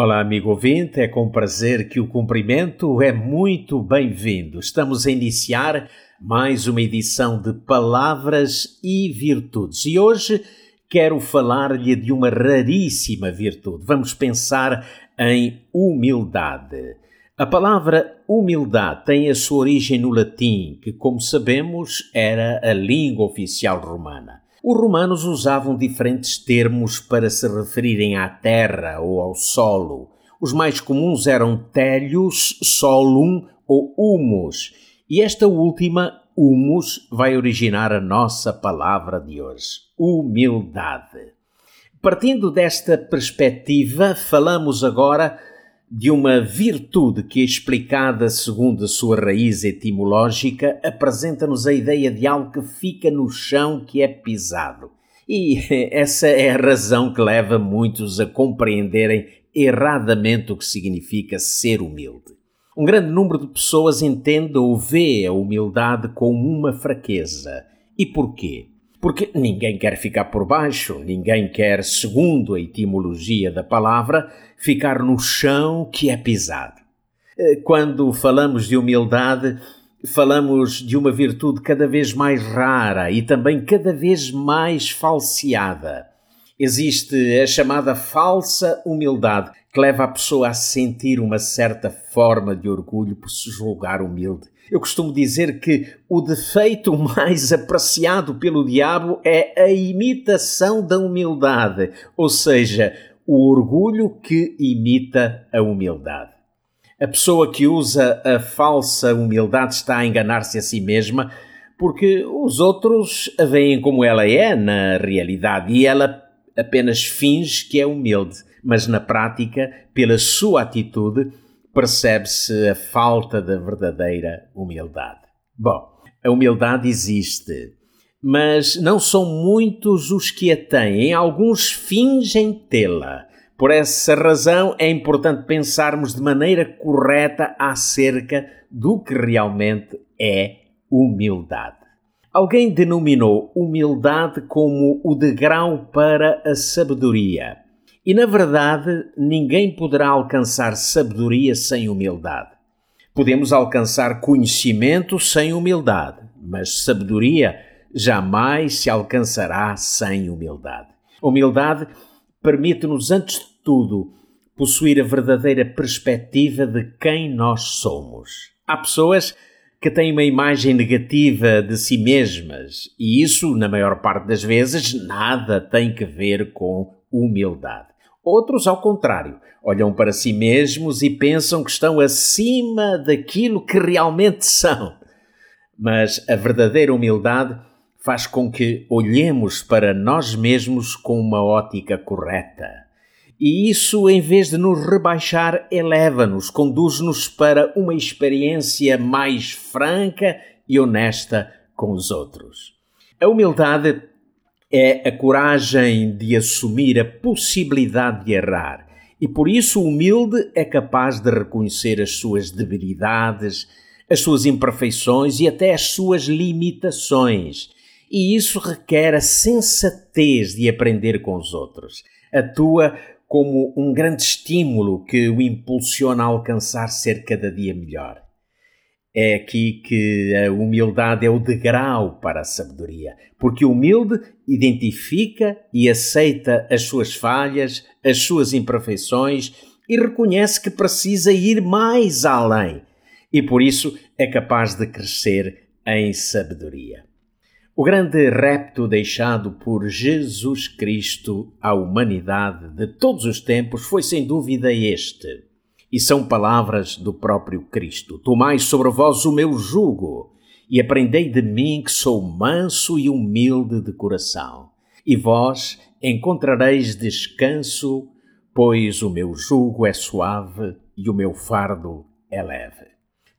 Olá, amigo ouvinte, é com prazer que o cumprimento é muito bem-vindo. Estamos a iniciar mais uma edição de Palavras e Virtudes e hoje quero falar-lhe de uma raríssima virtude. Vamos pensar em humildade. A palavra humildade tem a sua origem no latim, que, como sabemos, era a língua oficial romana. Os romanos usavam diferentes termos para se referirem à terra ou ao solo. Os mais comuns eram telius, solum ou humus, e esta última, humus, vai originar a nossa palavra de hoje: humildade. Partindo desta perspectiva, falamos agora de uma virtude que, explicada segundo a sua raiz etimológica, apresenta-nos a ideia de algo que fica no chão que é pisado. E essa é a razão que leva muitos a compreenderem erradamente o que significa ser humilde. Um grande número de pessoas entende ou vê a humildade como uma fraqueza. E porquê? Porque ninguém quer ficar por baixo, ninguém quer, segundo a etimologia da palavra, ficar no chão que é pisado. Eh, quando falamos de humildade, falamos de uma virtude cada vez mais rara e também cada vez mais falseada. Existe a chamada falsa humildade, que leva a pessoa a sentir uma certa forma de orgulho por se julgar humilde. Eu costumo dizer que o defeito mais apreciado pelo diabo é a imitação da humildade, ou seja, o orgulho que imita a humildade. A pessoa que usa a falsa humildade está a enganar-se a si mesma porque os outros a veem como ela é na realidade e ela apenas finge que é humilde, mas na prática, pela sua atitude, percebe-se a falta da verdadeira humildade. Bom, a humildade existe, mas não são muitos os que a têm, alguns fingem tê-la. Por essa razão é importante pensarmos de maneira correta acerca do que realmente é humildade. Alguém denominou humildade como o degrau para a sabedoria. E na verdade, ninguém poderá alcançar sabedoria sem humildade. Podemos alcançar conhecimento sem humildade, mas sabedoria jamais se alcançará sem humildade. Humildade permite-nos, antes de tudo, possuir a verdadeira perspectiva de quem nós somos. Há pessoas que têm uma imagem negativa de si mesmas e isso, na maior parte das vezes, nada tem que ver com humildade. Outros, ao contrário, olham para si mesmos e pensam que estão acima daquilo que realmente são. Mas a verdadeira humildade faz com que olhemos para nós mesmos com uma ótica correta. E isso, em vez de nos rebaixar, eleva-nos, conduz-nos para uma experiência mais franca e honesta com os outros. A humildade é a coragem de assumir a possibilidade de errar. E por isso o humilde é capaz de reconhecer as suas debilidades, as suas imperfeições e até as suas limitações. E isso requer a sensatez de aprender com os outros. Atua como um grande estímulo que o impulsiona a alcançar ser cada dia melhor. É aqui que a humildade é o degrau para a sabedoria, porque o humilde identifica e aceita as suas falhas, as suas imperfeições e reconhece que precisa ir mais além e por isso é capaz de crescer em sabedoria. O grande repto deixado por Jesus Cristo à humanidade de todos os tempos foi sem dúvida este e são palavras do próprio Cristo. Tomai sobre vós o meu jugo e aprendei de mim que sou manso e humilde de coração. E vós encontrareis descanso, pois o meu jugo é suave e o meu fardo é leve.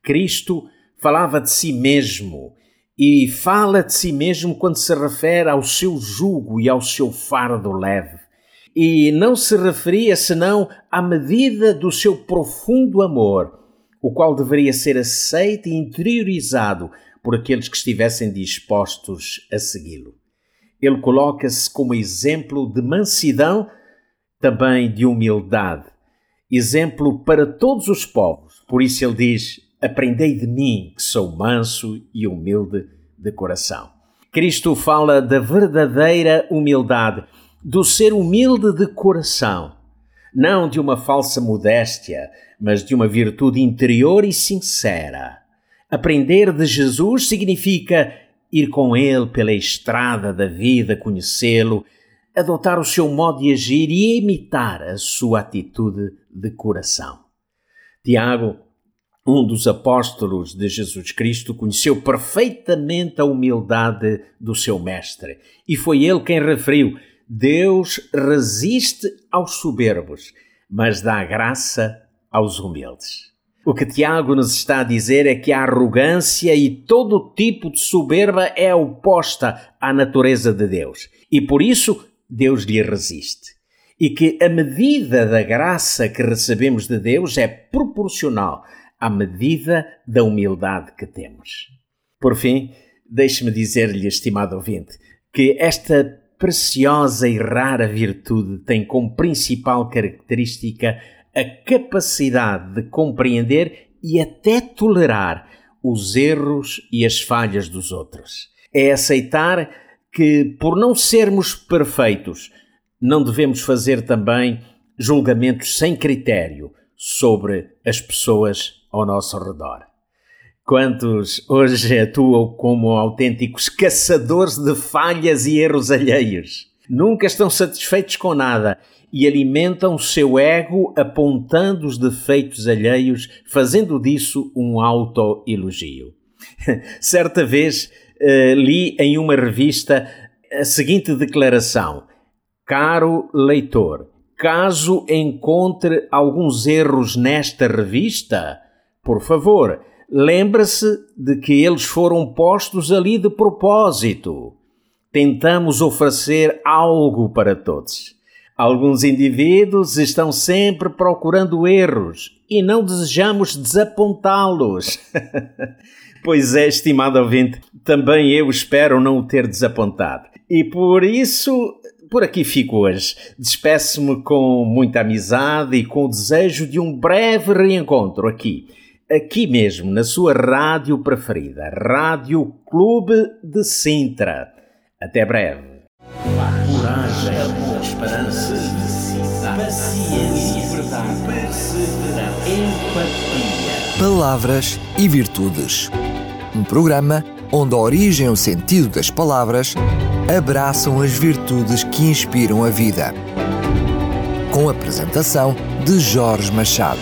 Cristo falava de si mesmo e fala de si mesmo quando se refere ao seu jugo e ao seu fardo leve. E não se referia senão à medida do seu profundo amor, o qual deveria ser aceito e interiorizado por aqueles que estivessem dispostos a segui-lo. Ele coloca-se como exemplo de mansidão, também de humildade, exemplo para todos os povos. Por isso ele diz: Aprendei de mim, que sou manso e humilde de coração. Cristo fala da verdadeira humildade, do ser humilde de coração, não de uma falsa modéstia, mas de uma virtude interior e sincera. Aprender de Jesus significa ir com Ele pela estrada da vida, conhecê-lo, adotar o seu modo de agir e imitar a sua atitude de coração. Tiago, um dos apóstolos de Jesus Cristo, conheceu perfeitamente a humildade do seu mestre e foi ele quem referiu: Deus resiste aos soberbos, mas dá graça aos humildes. O que Tiago nos está a dizer é que a arrogância e todo tipo de soberba é oposta à natureza de Deus e por isso Deus lhe resiste. E que a medida da graça que recebemos de Deus é proporcional à medida da humildade que temos. Por fim, deixe-me dizer-lhe, estimado ouvinte, que esta preciosa e rara virtude tem como principal característica a capacidade de compreender e até tolerar os erros e as falhas dos outros. É aceitar que, por não sermos perfeitos, não devemos fazer também julgamentos sem critério sobre as pessoas ao nosso redor. Quantos hoje atuam como autênticos caçadores de falhas e erros alheios? Nunca estão satisfeitos com nada e alimentam o seu ego apontando os defeitos alheios, fazendo disso um autoelogio. Certa vez uh, li em uma revista a seguinte declaração: Caro leitor, caso encontre alguns erros nesta revista, por favor, lembre-se de que eles foram postos ali de propósito. Tentamos oferecer algo para todos. Alguns indivíduos estão sempre procurando erros e não desejamos desapontá-los. pois é, estimado ouvinte, também eu espero não o ter desapontado. E por isso, por aqui fico hoje. Despeço-me com muita amizade e com o desejo de um breve reencontro aqui, aqui mesmo, na sua rádio preferida, Rádio Clube de Sintra. Até breve. Coragem esperança, paciência, verdade, perseverança, empatia. Palavras e virtudes. Um programa onde a origem e o sentido das palavras abraçam as virtudes que inspiram a vida. Com a apresentação de Jorge Machado.